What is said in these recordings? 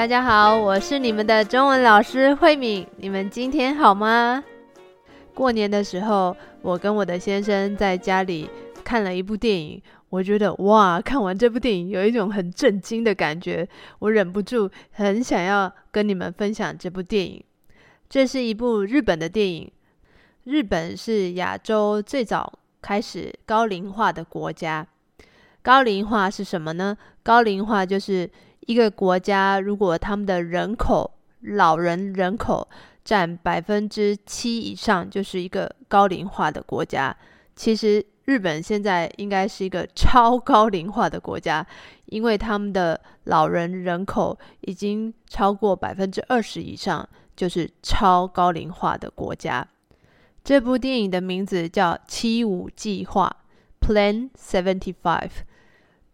大家好，我是你们的中文老师慧敏。你们今天好吗？过年的时候，我跟我的先生在家里看了一部电影，我觉得哇，看完这部电影有一种很震惊的感觉，我忍不住很想要跟你们分享这部电影。这是一部日本的电影，日本是亚洲最早开始高龄化的国家。高龄化是什么呢？高龄化就是。一个国家如果他们的人口，老人人口占百分之七以上，就是一个高龄化的国家。其实日本现在应该是一个 超高龄化的国家，因为他们的老人人口已经超过百分之二十以上，就是超高龄化的国家。这部电影的名字叫《七五计划》（Plan Seventy Five），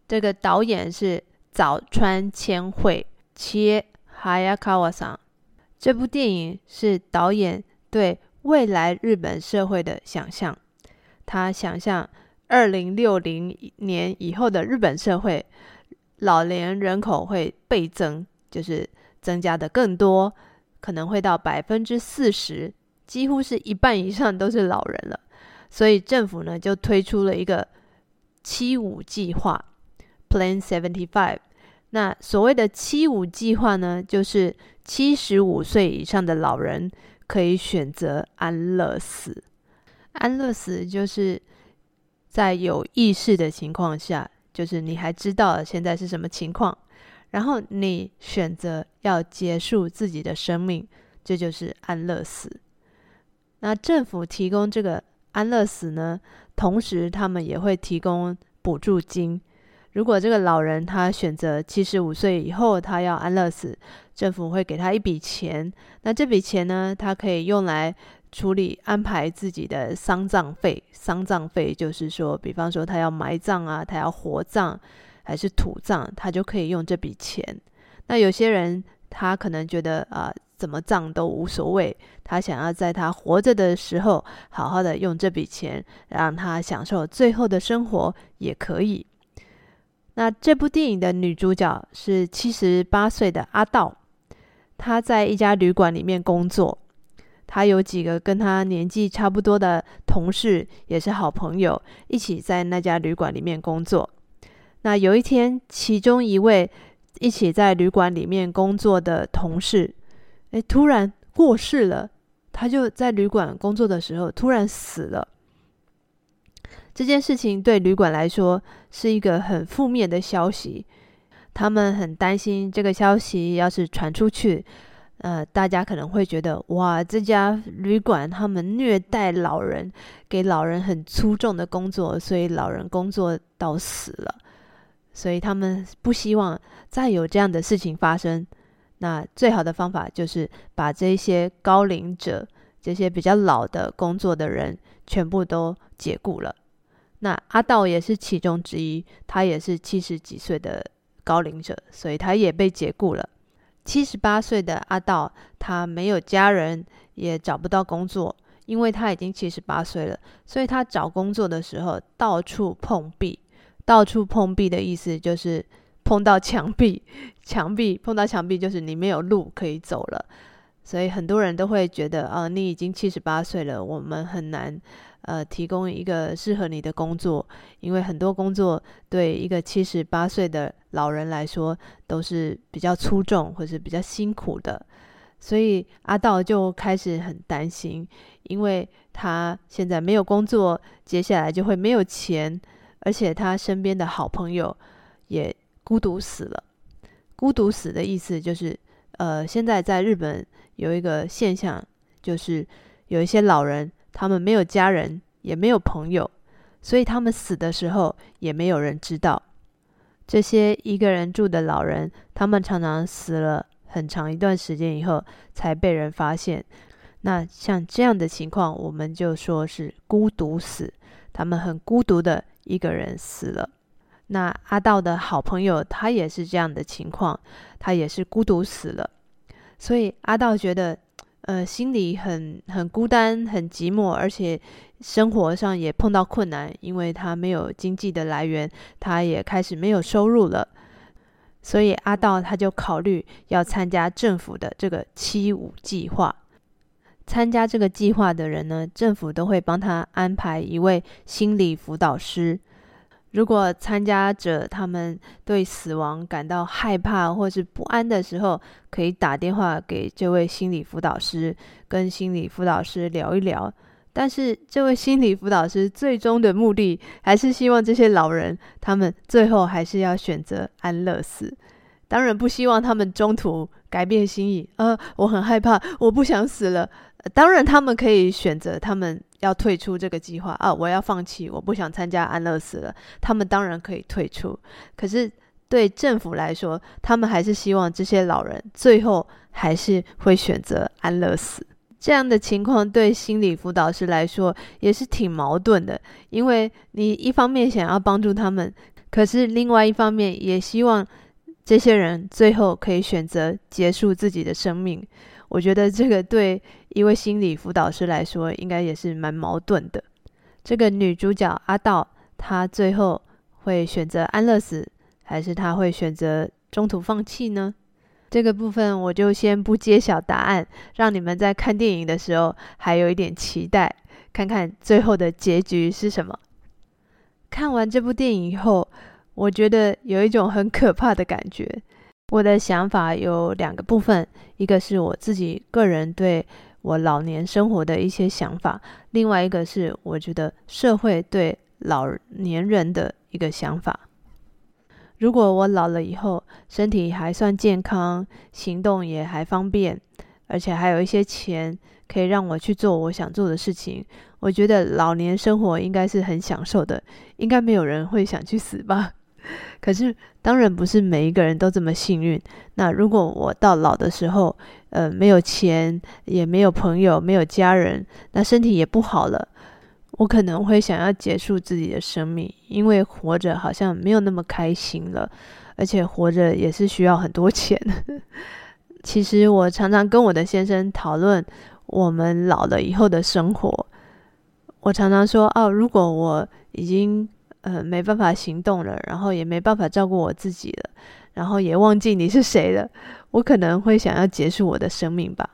这个导演是。早川千惠切哈亚卡瓦桑，这部电影是导演对未来日本社会的想象。他想象二零六零年以后的日本社会，老年人口会倍增，就是增加的更多，可能会到百分之四十，几乎是一半以上都是老人了。所以政府呢就推出了一个七五计划。Plan Seventy Five，那所谓的七五计划呢，就是七十五岁以上的老人可以选择安乐死。安乐死就是在有意识的情况下，就是你还知道现在是什么情况，然后你选择要结束自己的生命，这就是安乐死。那政府提供这个安乐死呢，同时他们也会提供补助金。如果这个老人他选择七十五岁以后他要安乐死，政府会给他一笔钱。那这笔钱呢，他可以用来处理安排自己的丧葬费。丧葬费就是说，比方说他要埋葬啊，他要火葬还是土葬，他就可以用这笔钱。那有些人他可能觉得啊，怎么葬都无所谓，他想要在他活着的时候好好的用这笔钱，让他享受最后的生活也可以。那这部电影的女主角是七十八岁的阿道，她在一家旅馆里面工作，她有几个跟她年纪差不多的同事，也是好朋友，一起在那家旅馆里面工作。那有一天，其中一位一起在旅馆里面工作的同事，诶，突然过世了，他就在旅馆工作的时候突然死了。这件事情对旅馆来说是一个很负面的消息，他们很担心这个消息要是传出去，呃，大家可能会觉得哇，这家旅馆他们虐待老人，给老人很粗重的工作，所以老人工作到死了，所以他们不希望再有这样的事情发生。那最好的方法就是把这些高龄者、这些比较老的工作的人全部都解雇了。那阿道也是其中之一，他也是七十几岁的高龄者，所以他也被解雇了。七十八岁的阿道，他没有家人，也找不到工作，因为他已经七十八岁了，所以他找工作的时候到处碰壁。到处碰壁的意思就是碰到墙壁，墙壁碰到墙壁就是你没有路可以走了。所以很多人都会觉得，啊、呃，你已经七十八岁了，我们很难，呃，提供一个适合你的工作，因为很多工作对一个七十八岁的老人来说都是比较粗重或是比较辛苦的。所以阿道就开始很担心，因为他现在没有工作，接下来就会没有钱，而且他身边的好朋友也孤独死了。孤独死的意思就是，呃，现在在日本。有一个现象，就是有一些老人，他们没有家人，也没有朋友，所以他们死的时候也没有人知道。这些一个人住的老人，他们常常死了很长一段时间以后才被人发现。那像这样的情况，我们就说是孤独死，他们很孤独的一个人死了。那阿道的好朋友，他也是这样的情况，他也是孤独死了。所以阿道觉得，呃，心里很很孤单、很寂寞，而且生活上也碰到困难，因为他没有经济的来源，他也开始没有收入了。所以阿道他就考虑要参加政府的这个七五计划。参加这个计划的人呢，政府都会帮他安排一位心理辅导师。如果参加者他们对死亡感到害怕或是不安的时候，可以打电话给这位心理辅导师，跟心理辅导师聊一聊。但是，这位心理辅导师最终的目的，还是希望这些老人他们最后还是要选择安乐死。当然，不希望他们中途改变心意。呃，我很害怕，我不想死了。当然，他们可以选择他们要退出这个计划啊！我要放弃，我不想参加安乐死了。他们当然可以退出，可是对政府来说，他们还是希望这些老人最后还是会选择安乐死。这样的情况对心理辅导师来说也是挺矛盾的，因为你一方面想要帮助他们，可是另外一方面也希望这些人最后可以选择结束自己的生命。我觉得这个对一位心理辅导师来说，应该也是蛮矛盾的。这个女主角阿道，她最后会选择安乐死，还是她会选择中途放弃呢？这个部分我就先不揭晓答案，让你们在看电影的时候还有一点期待，看看最后的结局是什么。看完这部电影以后，我觉得有一种很可怕的感觉。我的想法有两个部分，一个是我自己个人对我老年生活的一些想法，另外一个是我觉得社会对老年人的一个想法。如果我老了以后，身体还算健康，行动也还方便，而且还有一些钱可以让我去做我想做的事情，我觉得老年生活应该是很享受的，应该没有人会想去死吧。可是，当然不是每一个人都这么幸运。那如果我到老的时候，呃，没有钱，也没有朋友，没有家人，那身体也不好了，我可能会想要结束自己的生命，因为活着好像没有那么开心了，而且活着也是需要很多钱。其实我常常跟我的先生讨论我们老了以后的生活，我常常说，哦，如果我已经。呃，没办法行动了，然后也没办法照顾我自己了，然后也忘记你是谁了，我可能会想要结束我的生命吧。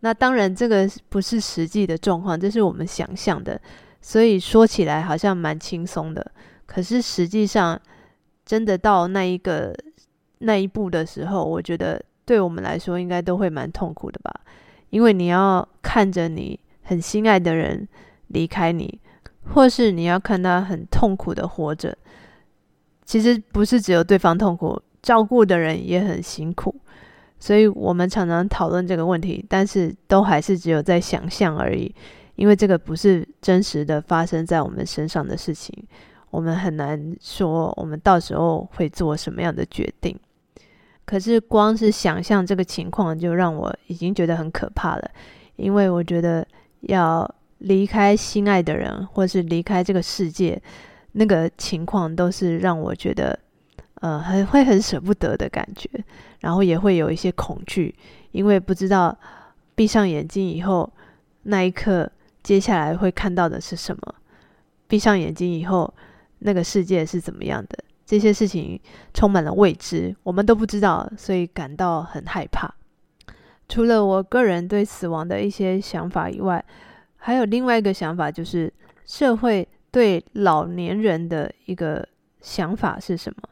那当然，这个不是实际的状况，这是我们想象的，所以说起来好像蛮轻松的。可是实际上，真的到那一个那一步的时候，我觉得对我们来说应该都会蛮痛苦的吧，因为你要看着你很心爱的人离开你。或是你要看他很痛苦的活着，其实不是只有对方痛苦，照顾的人也很辛苦。所以我们常常讨论这个问题，但是都还是只有在想象而已，因为这个不是真实的发生在我们身上的事情，我们很难说我们到时候会做什么样的决定。可是光是想象这个情况，就让我已经觉得很可怕了，因为我觉得要。离开心爱的人，或是离开这个世界，那个情况都是让我觉得，呃，很会很舍不得的感觉，然后也会有一些恐惧，因为不知道闭上眼睛以后，那一刻接下来会看到的是什么，闭上眼睛以后，那个世界是怎么样的，这些事情充满了未知，我们都不知道，所以感到很害怕。除了我个人对死亡的一些想法以外，还有另外一个想法，就是社会对老年人的一个想法是什么？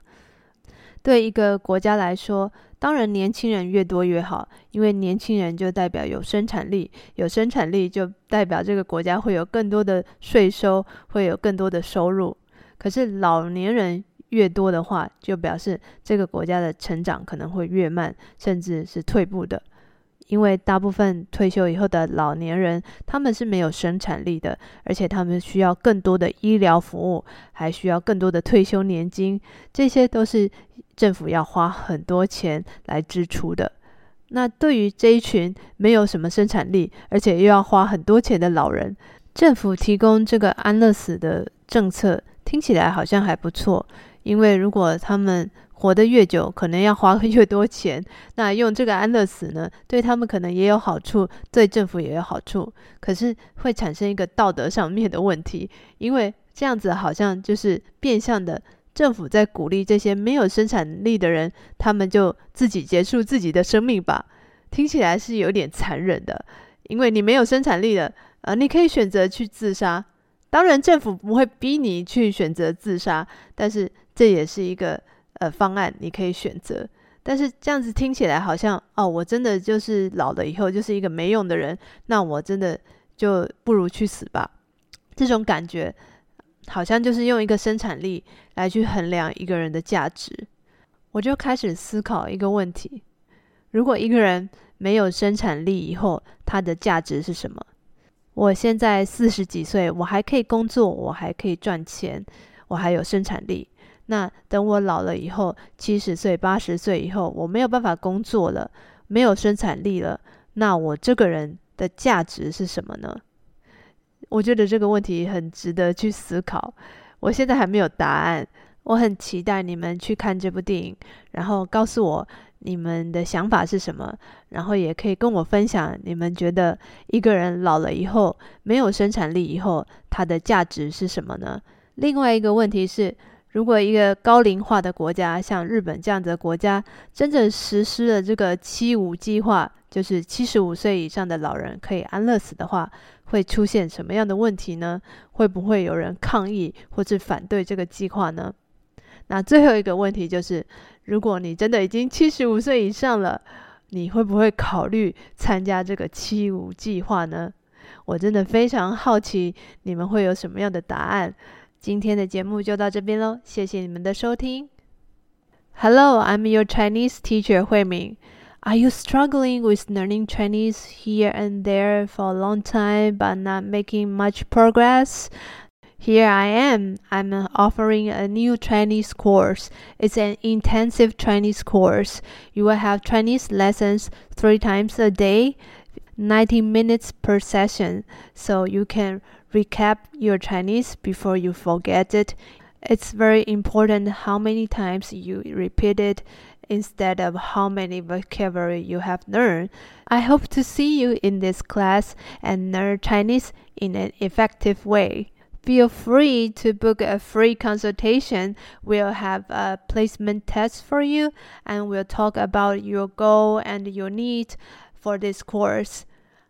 对一个国家来说，当然年轻人越多越好，因为年轻人就代表有生产力，有生产力就代表这个国家会有更多的税收，会有更多的收入。可是老年人越多的话，就表示这个国家的成长可能会越慢，甚至是退步的。因为大部分退休以后的老年人，他们是没有生产力的，而且他们需要更多的医疗服务，还需要更多的退休年金，这些都是政府要花很多钱来支出的。那对于这一群没有什么生产力，而且又要花很多钱的老人，政府提供这个安乐死的政策，听起来好像还不错，因为如果他们活得越久，可能要花越多钱。那用这个安乐死呢，对他们可能也有好处，对政府也有好处。可是会产生一个道德上面的问题，因为这样子好像就是变相的政府在鼓励这些没有生产力的人，他们就自己结束自己的生命吧。听起来是有点残忍的，因为你没有生产力了，呃，你可以选择去自杀。当然，政府不会逼你去选择自杀，但是这也是一个呃方案，你可以选择。但是这样子听起来好像哦，我真的就是老了以后就是一个没用的人，那我真的就不如去死吧。这种感觉好像就是用一个生产力来去衡量一个人的价值。我就开始思考一个问题：如果一个人没有生产力以后，他的价值是什么？我现在四十几岁，我还可以工作，我还可以赚钱，我还有生产力。那等我老了以后，七十岁、八十岁以后，我没有办法工作了，没有生产力了，那我这个人的价值是什么呢？我觉得这个问题很值得去思考。我现在还没有答案，我很期待你们去看这部电影，然后告诉我。你们的想法是什么？然后也可以跟我分享，你们觉得一个人老了以后，没有生产力以后，他的价值是什么呢？另外一个问题是，如果一个高龄化的国家，像日本这样子的国家，真正实施了这个七五计划，就是七十五岁以上的老人可以安乐死的话，会出现什么样的问题呢？会不会有人抗议或是反对这个计划呢？那最后一个问题就是，如果你真的已经七十五岁以上了，你会不会考虑参加这个七五计划呢？我真的非常好奇你们会有什么样的答案。今天的节目就到这边喽，谢谢你们的收听。Hello, I'm your Chinese teacher 慧敏。Are you struggling with learning Chinese here and there for a long time but not making much progress? Here I am. I'm offering a new Chinese course. It's an intensive Chinese course. You will have Chinese lessons three times a day, 90 minutes per session, so you can recap your Chinese before you forget it. It's very important how many times you repeat it instead of how many vocabulary you have learned. I hope to see you in this class and learn Chinese in an effective way. Feel free to book a free consultation. We'll have a placement test for you and we'll talk about your goal and your need for this course.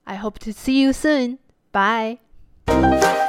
I hope to see you soon. Bye. Thank you.